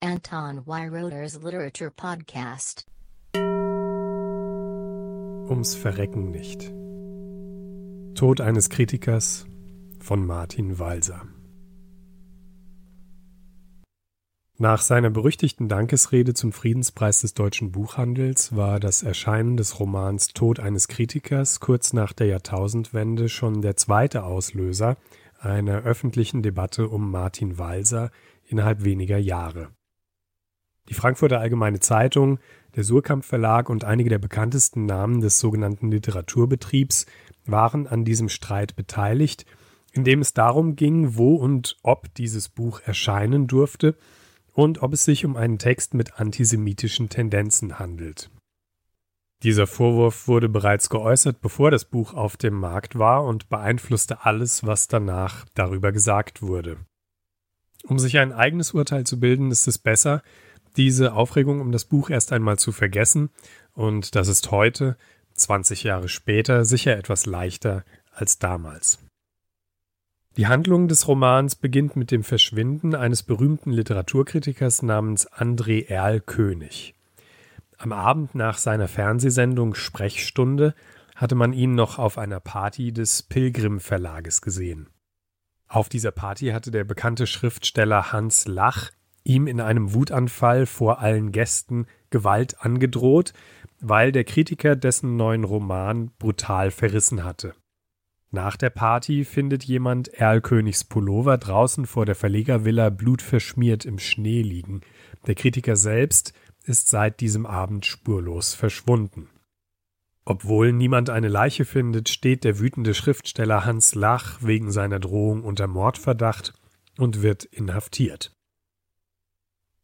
Anton Weiroder's Literature Podcast. Ums Verrecken nicht. Tod eines Kritikers von Martin Walser. Nach seiner berüchtigten Dankesrede zum Friedenspreis des deutschen Buchhandels war das Erscheinen des Romans Tod eines Kritikers kurz nach der Jahrtausendwende schon der zweite Auslöser einer öffentlichen Debatte um Martin Walser innerhalb weniger Jahre. Die Frankfurter Allgemeine Zeitung, der Surkamp Verlag und einige der bekanntesten Namen des sogenannten Literaturbetriebs waren an diesem Streit beteiligt, in dem es darum ging, wo und ob dieses Buch erscheinen durfte und ob es sich um einen Text mit antisemitischen Tendenzen handelt. Dieser Vorwurf wurde bereits geäußert, bevor das Buch auf dem Markt war und beeinflusste alles, was danach darüber gesagt wurde. Um sich ein eigenes Urteil zu bilden, ist es besser, diese Aufregung um das Buch erst einmal zu vergessen, und das ist heute, 20 Jahre später, sicher etwas leichter als damals. Die Handlung des Romans beginnt mit dem Verschwinden eines berühmten Literaturkritikers namens André Erl König. Am Abend nach seiner Fernsehsendung Sprechstunde hatte man ihn noch auf einer Party des Pilgrim Verlages gesehen. Auf dieser Party hatte der bekannte Schriftsteller Hans Lach ihm in einem Wutanfall vor allen Gästen Gewalt angedroht, weil der Kritiker dessen neuen Roman brutal verrissen hatte. Nach der Party findet jemand Erlkönigs Pullover draußen vor der Verlegervilla blutverschmiert im Schnee liegen. Der Kritiker selbst ist seit diesem Abend spurlos verschwunden. Obwohl niemand eine Leiche findet, steht der wütende Schriftsteller Hans Lach wegen seiner Drohung unter Mordverdacht und wird inhaftiert.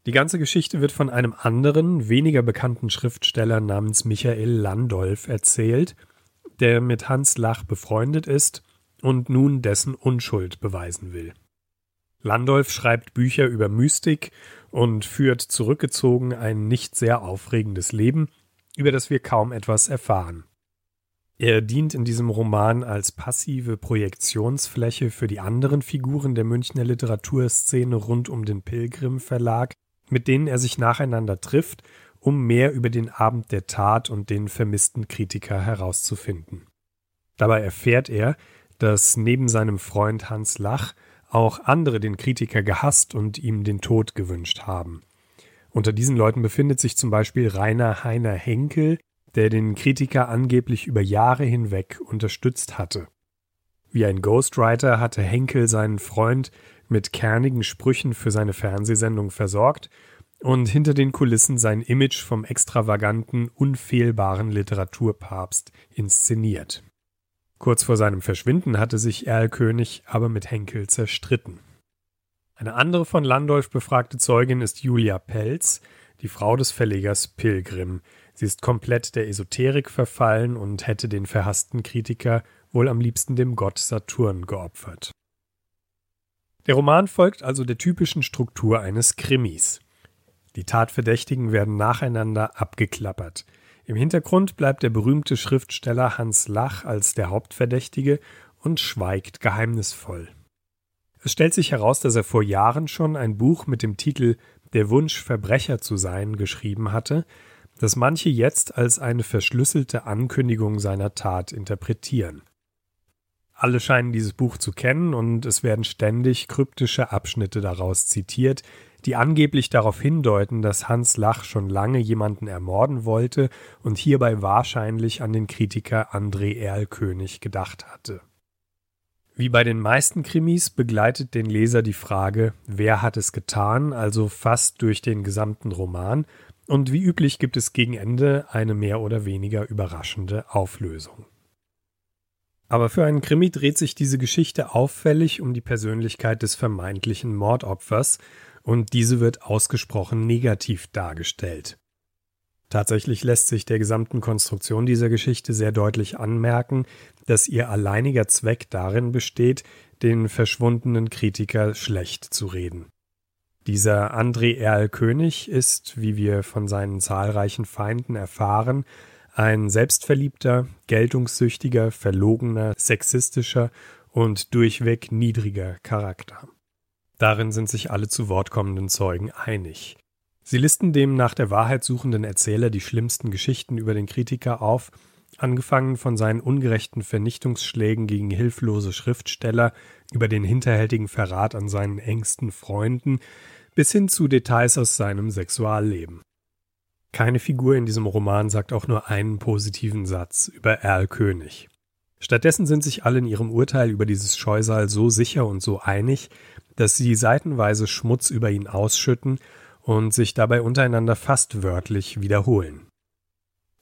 Die ganze Geschichte wird von einem anderen, weniger bekannten Schriftsteller namens Michael Landolf erzählt, der mit Hans Lach befreundet ist und nun dessen Unschuld beweisen will. Landolf schreibt Bücher über Mystik und führt zurückgezogen ein nicht sehr aufregendes Leben, über das wir kaum etwas erfahren. Er dient in diesem Roman als passive Projektionsfläche für die anderen Figuren der Münchner Literaturszene rund um den Pilgrim Verlag, mit denen er sich nacheinander trifft um mehr über den Abend der Tat und den vermissten Kritiker herauszufinden. Dabei erfährt er, dass neben seinem Freund Hans Lach auch andere den Kritiker gehasst und ihm den Tod gewünscht haben. Unter diesen Leuten befindet sich zum Beispiel Rainer Heiner Henkel, der den Kritiker angeblich über Jahre hinweg unterstützt hatte. Wie ein Ghostwriter hatte Henkel seinen Freund mit kernigen Sprüchen für seine Fernsehsendung versorgt und hinter den Kulissen sein Image vom extravaganten, unfehlbaren Literaturpapst inszeniert. Kurz vor seinem Verschwinden hatte sich Erlkönig aber mit Henkel zerstritten. Eine andere von Landolf befragte Zeugin ist Julia Pelz, die Frau des Verlegers Pilgrim. Sie ist komplett der Esoterik verfallen und hätte den verhassten Kritiker wohl am liebsten dem Gott Saturn geopfert. Der Roman folgt also der typischen Struktur eines Krimis. Die Tatverdächtigen werden nacheinander abgeklappert. Im Hintergrund bleibt der berühmte Schriftsteller Hans Lach als der Hauptverdächtige und schweigt geheimnisvoll. Es stellt sich heraus, dass er vor Jahren schon ein Buch mit dem Titel Der Wunsch, Verbrecher zu sein geschrieben hatte, das manche jetzt als eine verschlüsselte Ankündigung seiner Tat interpretieren. Alle scheinen dieses Buch zu kennen und es werden ständig kryptische Abschnitte daraus zitiert, die angeblich darauf hindeuten, dass Hans Lach schon lange jemanden ermorden wollte und hierbei wahrscheinlich an den Kritiker André Erlkönig gedacht hatte. Wie bei den meisten Krimis begleitet den Leser die Frage, wer hat es getan, also fast durch den gesamten Roman, und wie üblich gibt es gegen Ende eine mehr oder weniger überraschende Auflösung. Aber für einen Krimi dreht sich diese Geschichte auffällig um die Persönlichkeit des vermeintlichen Mordopfers und diese wird ausgesprochen negativ dargestellt. Tatsächlich lässt sich der gesamten Konstruktion dieser Geschichte sehr deutlich anmerken, dass ihr alleiniger Zweck darin besteht, den verschwundenen Kritiker schlecht zu reden. Dieser André Erl König ist, wie wir von seinen zahlreichen Feinden erfahren, ein selbstverliebter, geltungssüchtiger, verlogener, sexistischer und durchweg niedriger Charakter. Darin sind sich alle zu Wort kommenden Zeugen einig. Sie listen dem nach der Wahrheit suchenden Erzähler die schlimmsten Geschichten über den Kritiker auf, angefangen von seinen ungerechten Vernichtungsschlägen gegen hilflose Schriftsteller über den hinterhältigen Verrat an seinen engsten Freunden bis hin zu Details aus seinem Sexualleben. Keine Figur in diesem Roman sagt auch nur einen positiven Satz über Erl König. Stattdessen sind sich alle in ihrem Urteil über dieses Scheusal so sicher und so einig, dass sie seitenweise Schmutz über ihn ausschütten und sich dabei untereinander fast wörtlich wiederholen.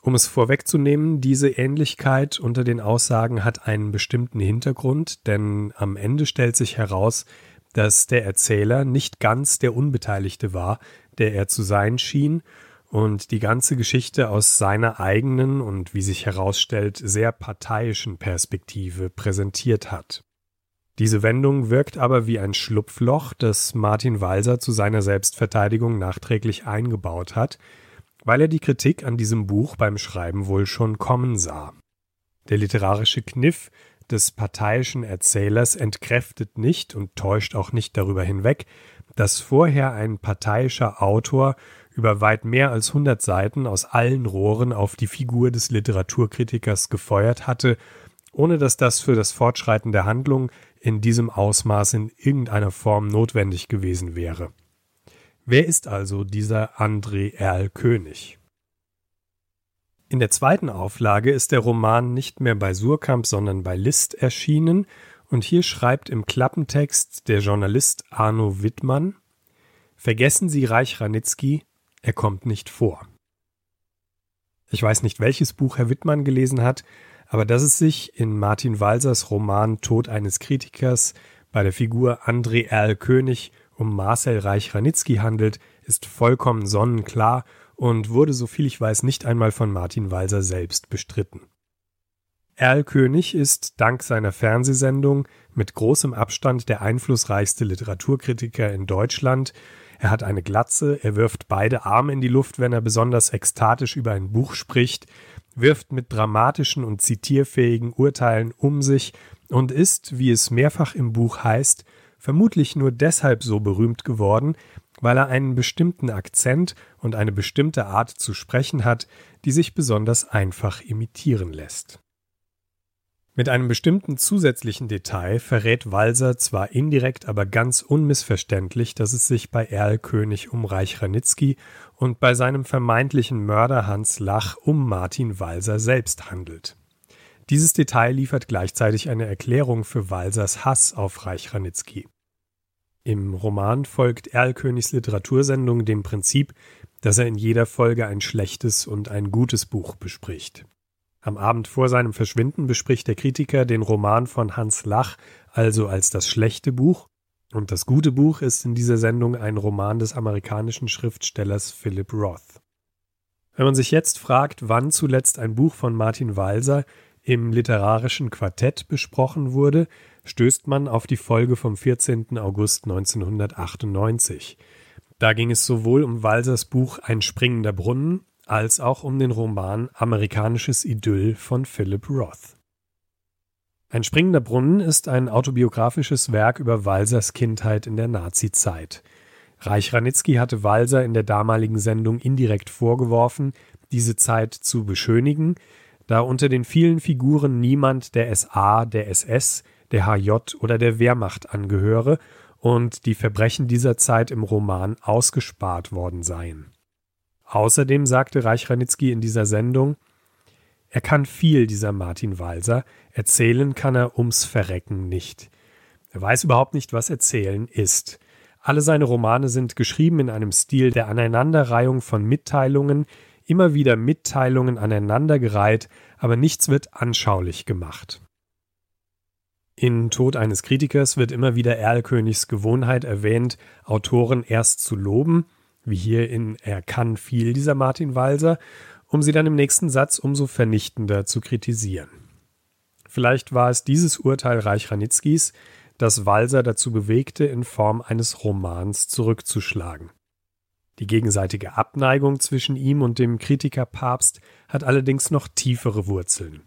Um es vorwegzunehmen, diese Ähnlichkeit unter den Aussagen hat einen bestimmten Hintergrund, denn am Ende stellt sich heraus, dass der Erzähler nicht ganz der Unbeteiligte war, der er zu sein schien, und die ganze Geschichte aus seiner eigenen und wie sich herausstellt sehr parteiischen Perspektive präsentiert hat. Diese Wendung wirkt aber wie ein Schlupfloch, das Martin Walser zu seiner Selbstverteidigung nachträglich eingebaut hat, weil er die Kritik an diesem Buch beim Schreiben wohl schon kommen sah. Der literarische Kniff des parteiischen Erzählers entkräftet nicht und täuscht auch nicht darüber hinweg, dass vorher ein parteiischer Autor über weit mehr als 100 Seiten aus allen Rohren auf die Figur des Literaturkritikers gefeuert hatte, ohne dass das für das Fortschreiten der Handlung in diesem Ausmaß in irgendeiner Form notwendig gewesen wäre. Wer ist also dieser André Erl König? In der zweiten Auflage ist der Roman nicht mehr bei Surkamp, sondern bei List erschienen, und hier schreibt im Klappentext der Journalist Arno Wittmann Vergessen Sie Reich Ranitzky, er kommt nicht vor. Ich weiß nicht, welches Buch Herr Wittmann gelesen hat, aber dass es sich in Martin Walsers Roman Tod eines Kritikers bei der Figur André Erl König um Marcel Reich-Ranitzky handelt, ist vollkommen sonnenklar und wurde, soviel ich weiß, nicht einmal von Martin Walser selbst bestritten. Erl König ist dank seiner Fernsehsendung mit großem Abstand der einflussreichste Literaturkritiker in Deutschland. Er hat eine Glatze, er wirft beide Arme in die Luft, wenn er besonders ekstatisch über ein Buch spricht, wirft mit dramatischen und zitierfähigen Urteilen um sich und ist, wie es mehrfach im Buch heißt, vermutlich nur deshalb so berühmt geworden, weil er einen bestimmten Akzent und eine bestimmte Art zu sprechen hat, die sich besonders einfach imitieren lässt. Mit einem bestimmten zusätzlichen Detail verrät Walser zwar indirekt, aber ganz unmissverständlich, dass es sich bei Erl König um Reich Ranitzky und bei seinem vermeintlichen Mörder Hans Lach um Martin Walser selbst handelt. Dieses Detail liefert gleichzeitig eine Erklärung für Walsers Hass auf Reich Ranitzky. Im Roman folgt Erlkönigs Literatursendung dem Prinzip, dass er in jeder Folge ein schlechtes und ein gutes Buch bespricht. Am Abend vor seinem Verschwinden bespricht der Kritiker den Roman von Hans Lach also als das schlechte Buch, und das gute Buch ist in dieser Sendung ein Roman des amerikanischen Schriftstellers Philip Roth. Wenn man sich jetzt fragt, wann zuletzt ein Buch von Martin Walser im literarischen Quartett besprochen wurde, stößt man auf die Folge vom 14. August 1998. Da ging es sowohl um Walsers Buch Ein springender Brunnen als auch um den Roman Amerikanisches Idyll von Philip Roth. Ein springender Brunnen ist ein autobiografisches Werk über Walsers Kindheit in der Nazizeit. Reich Ranitzky hatte Walser in der damaligen Sendung indirekt vorgeworfen, diese Zeit zu beschönigen, da unter den vielen Figuren niemand der SA, der SS, der HJ oder der Wehrmacht angehöre und die Verbrechen dieser Zeit im Roman ausgespart worden seien. Außerdem sagte Reich in dieser Sendung, er kann viel, dieser Martin Walser, erzählen kann er ums Verrecken nicht. Er weiß überhaupt nicht, was erzählen ist. Alle seine Romane sind geschrieben in einem Stil der Aneinanderreihung von Mitteilungen, immer wieder Mitteilungen aneinandergereiht, aber nichts wird anschaulich gemacht. In Tod eines Kritikers wird immer wieder Erlkönigs Gewohnheit erwähnt, Autoren erst zu loben, wie hier in Er kann viel dieser Martin Walser, um sie dann im nächsten Satz umso vernichtender zu kritisieren. Vielleicht war es dieses Urteil Reich Ranitzkis, das Walser dazu bewegte, in Form eines Romans zurückzuschlagen. Die gegenseitige Abneigung zwischen ihm und dem Kritikerpapst hat allerdings noch tiefere Wurzeln.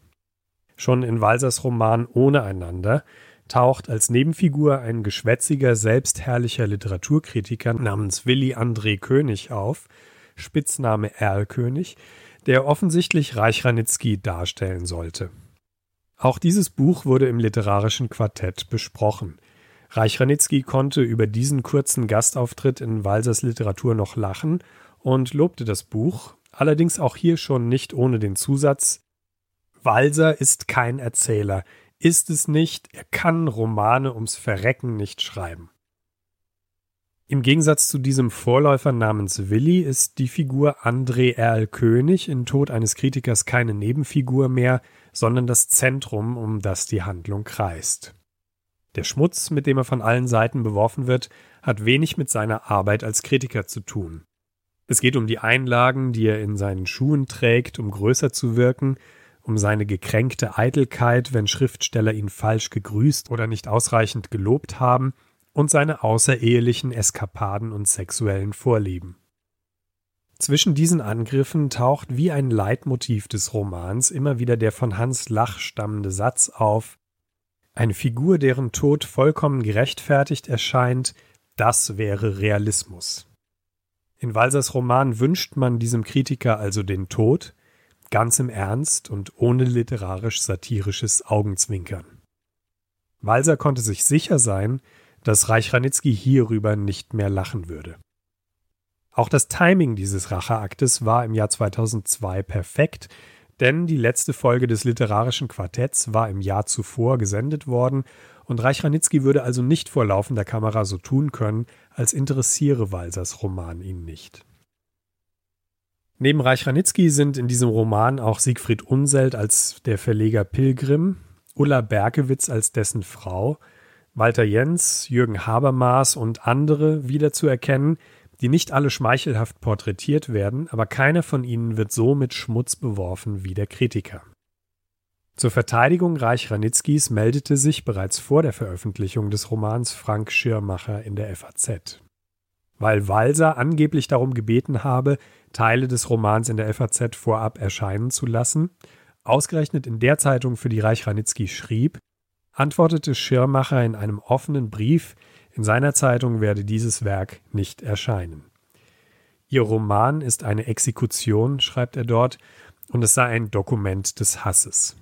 Schon in Walsers Roman Ohne einander taucht als Nebenfigur ein geschwätziger, selbstherrlicher Literaturkritiker namens Willi André König auf, Spitzname Erlkönig, der offensichtlich Reich Ranitzky darstellen sollte. Auch dieses Buch wurde im literarischen Quartett besprochen. Reich Ranitzky konnte über diesen kurzen Gastauftritt in Walsers Literatur noch lachen und lobte das Buch, allerdings auch hier schon nicht ohne den Zusatz Walser ist kein Erzähler, ist es nicht, er kann Romane ums Verrecken nicht schreiben. Im Gegensatz zu diesem Vorläufer namens Willi ist die Figur André Erl König in Tod eines Kritikers keine Nebenfigur mehr, sondern das Zentrum, um das die Handlung kreist. Der Schmutz, mit dem er von allen Seiten beworfen wird, hat wenig mit seiner Arbeit als Kritiker zu tun. Es geht um die Einlagen, die er in seinen Schuhen trägt, um größer zu wirken, um seine gekränkte Eitelkeit, wenn Schriftsteller ihn falsch gegrüßt oder nicht ausreichend gelobt haben, und seine außerehelichen Eskapaden und sexuellen Vorlieben. Zwischen diesen Angriffen taucht wie ein Leitmotiv des Romans immer wieder der von Hans Lach stammende Satz auf Eine Figur, deren Tod vollkommen gerechtfertigt erscheint, das wäre Realismus. In Walsers Roman wünscht man diesem Kritiker also den Tod, ganz im Ernst und ohne literarisch-satirisches Augenzwinkern. Walser konnte sich sicher sein, dass Reich Ranitzky hierüber nicht mehr lachen würde. Auch das Timing dieses Racheaktes war im Jahr 2002 perfekt, denn die letzte Folge des literarischen Quartetts war im Jahr zuvor gesendet worden und Reich Ranitzky würde also nicht vor laufender Kamera so tun können, als interessiere Walsers Roman ihn nicht. Neben Reich Ranitzky sind in diesem Roman auch Siegfried Unselt als der Verleger Pilgrim, Ulla Berkewitz als dessen Frau, Walter Jens, Jürgen Habermas und andere wiederzuerkennen, die nicht alle schmeichelhaft porträtiert werden, aber keiner von ihnen wird so mit Schmutz beworfen wie der Kritiker. Zur Verteidigung Reich Ranitzkys meldete sich bereits vor der Veröffentlichung des Romans Frank Schirmacher in der FAZ. Weil Walser angeblich darum gebeten habe, Teile des Romans in der FAZ vorab erscheinen zu lassen, ausgerechnet in der Zeitung, für die Reich Ranitzky schrieb, antwortete Schirmacher in einem offenen Brief, in seiner Zeitung werde dieses Werk nicht erscheinen. Ihr Roman ist eine Exekution, schreibt er dort, und es sei ein Dokument des Hasses.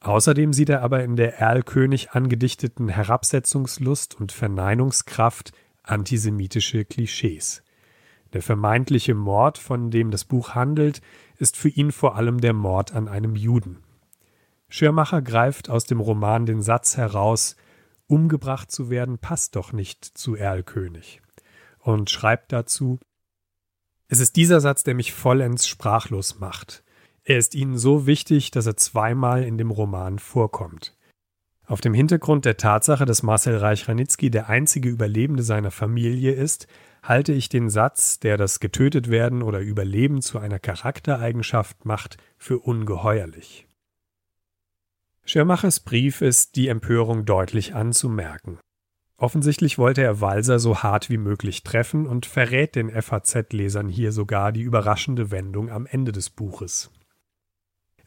Außerdem sieht er aber in der Erlkönig angedichteten Herabsetzungslust und Verneinungskraft antisemitische Klischees. Der vermeintliche Mord, von dem das Buch handelt, ist für ihn vor allem der Mord an einem Juden. Schirmacher greift aus dem Roman den Satz heraus, umgebracht zu werden passt doch nicht zu Erlkönig und schreibt dazu, es ist dieser Satz, der mich vollends sprachlos macht. Er ist ihnen so wichtig, dass er zweimal in dem Roman vorkommt. Auf dem Hintergrund der Tatsache, dass Marcel Reich-Ranitzky der einzige Überlebende seiner Familie ist, halte ich den Satz, der das Getötetwerden oder Überleben zu einer Charaktereigenschaft macht, für ungeheuerlich. Schirmachers Brief ist die Empörung deutlich anzumerken. Offensichtlich wollte er Walser so hart wie möglich treffen und verrät den FAZ-Lesern hier sogar die überraschende Wendung am Ende des Buches.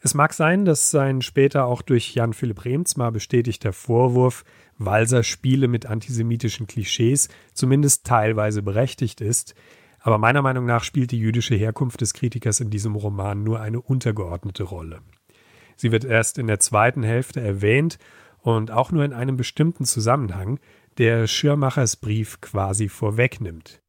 Es mag sein, dass sein später auch durch Jan Philipp Remzmar bestätigter Vorwurf, Walser spiele mit antisemitischen Klischees, zumindest teilweise berechtigt ist, aber meiner Meinung nach spielt die jüdische Herkunft des Kritikers in diesem Roman nur eine untergeordnete Rolle. Sie wird erst in der zweiten Hälfte erwähnt und auch nur in einem bestimmten Zusammenhang, der Schirmachers Brief quasi vorwegnimmt.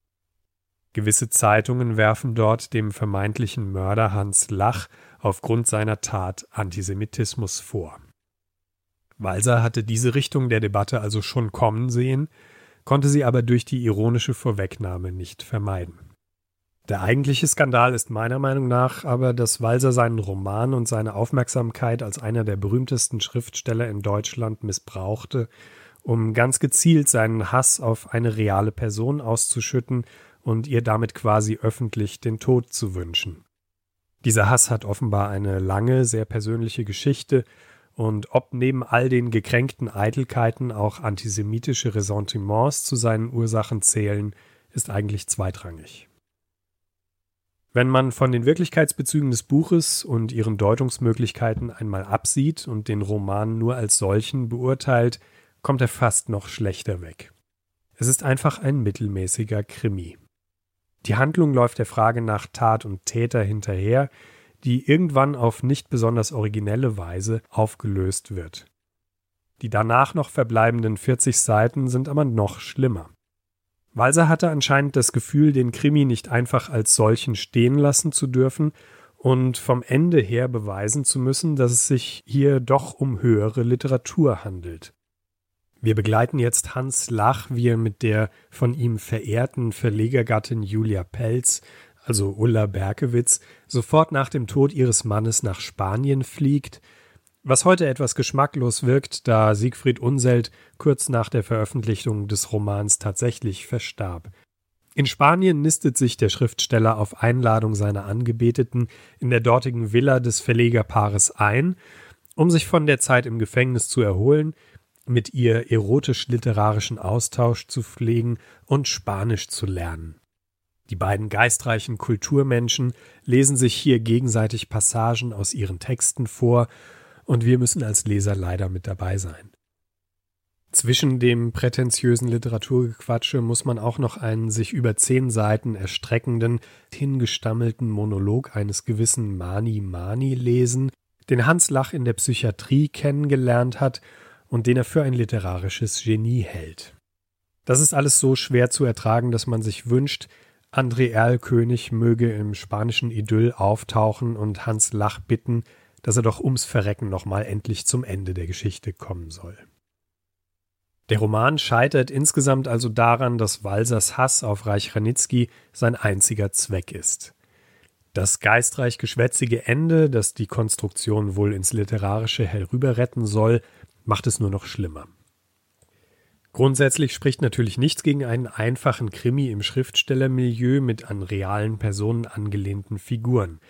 Gewisse Zeitungen werfen dort dem vermeintlichen Mörder Hans Lach aufgrund seiner Tat Antisemitismus vor. Walser hatte diese Richtung der Debatte also schon kommen sehen, konnte sie aber durch die ironische Vorwegnahme nicht vermeiden. Der eigentliche Skandal ist meiner Meinung nach aber, dass Walser seinen Roman und seine Aufmerksamkeit als einer der berühmtesten Schriftsteller in Deutschland missbrauchte, um ganz gezielt seinen Hass auf eine reale Person auszuschütten und ihr damit quasi öffentlich den Tod zu wünschen. Dieser Hass hat offenbar eine lange, sehr persönliche Geschichte und ob neben all den gekränkten Eitelkeiten auch antisemitische Ressentiments zu seinen Ursachen zählen, ist eigentlich zweitrangig. Wenn man von den Wirklichkeitsbezügen des Buches und ihren Deutungsmöglichkeiten einmal absieht und den Roman nur als solchen beurteilt, kommt er fast noch schlechter weg. Es ist einfach ein mittelmäßiger Krimi. Die Handlung läuft der Frage nach Tat und Täter hinterher, die irgendwann auf nicht besonders originelle Weise aufgelöst wird. Die danach noch verbleibenden 40 Seiten sind aber noch schlimmer. Walser hatte anscheinend das Gefühl, den Krimi nicht einfach als solchen stehen lassen zu dürfen und vom Ende her beweisen zu müssen, dass es sich hier doch um höhere Literatur handelt. Wir begleiten jetzt Hans Lach, wie er mit der von ihm verehrten Verlegergattin Julia Pelz, also Ulla Berkewitz, sofort nach dem Tod ihres Mannes nach Spanien fliegt – was heute etwas geschmacklos wirkt, da Siegfried Unselt kurz nach der Veröffentlichung des Romans tatsächlich verstarb. In Spanien nistet sich der Schriftsteller auf Einladung seiner Angebeteten in der dortigen Villa des Verlegerpaares ein, um sich von der Zeit im Gefängnis zu erholen, mit ihr erotisch-literarischen Austausch zu pflegen und Spanisch zu lernen. Die beiden geistreichen Kulturmenschen lesen sich hier gegenseitig Passagen aus ihren Texten vor und wir müssen als Leser leider mit dabei sein. Zwischen dem prätentiösen Literaturgequatsche muss man auch noch einen sich über zehn Seiten erstreckenden, hingestammelten Monolog eines gewissen Mani Mani lesen, den Hans Lach in der Psychiatrie kennengelernt hat und den er für ein literarisches Genie hält. Das ist alles so schwer zu ertragen, dass man sich wünscht, André Erlkönig möge im spanischen Idyll auftauchen und Hans Lach bitten, dass er doch ums Verrecken nochmal endlich zum Ende der Geschichte kommen soll. Der Roman scheitert insgesamt also daran, dass Walsers Hass auf Reich Ranitzky sein einziger Zweck ist. Das geistreich geschwätzige Ende, das die Konstruktion wohl ins Literarische herüberretten soll, macht es nur noch schlimmer. Grundsätzlich spricht natürlich nichts gegen einen einfachen Krimi im Schriftstellermilieu mit an realen Personen angelehnten Figuren –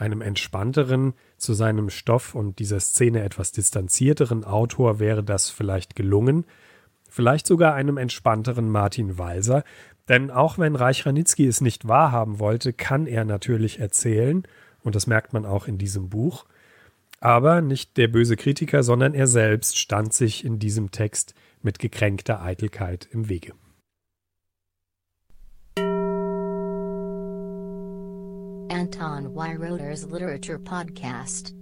einem entspannteren, zu seinem Stoff und dieser Szene etwas distanzierteren Autor wäre das vielleicht gelungen, vielleicht sogar einem entspannteren Martin Walser, denn auch wenn Reich es nicht wahrhaben wollte, kann er natürlich erzählen, und das merkt man auch in diesem Buch, aber nicht der böse Kritiker, sondern er selbst stand sich in diesem Text mit gekränkter Eitelkeit im Wege. Anton Weiroder's Literature Podcast.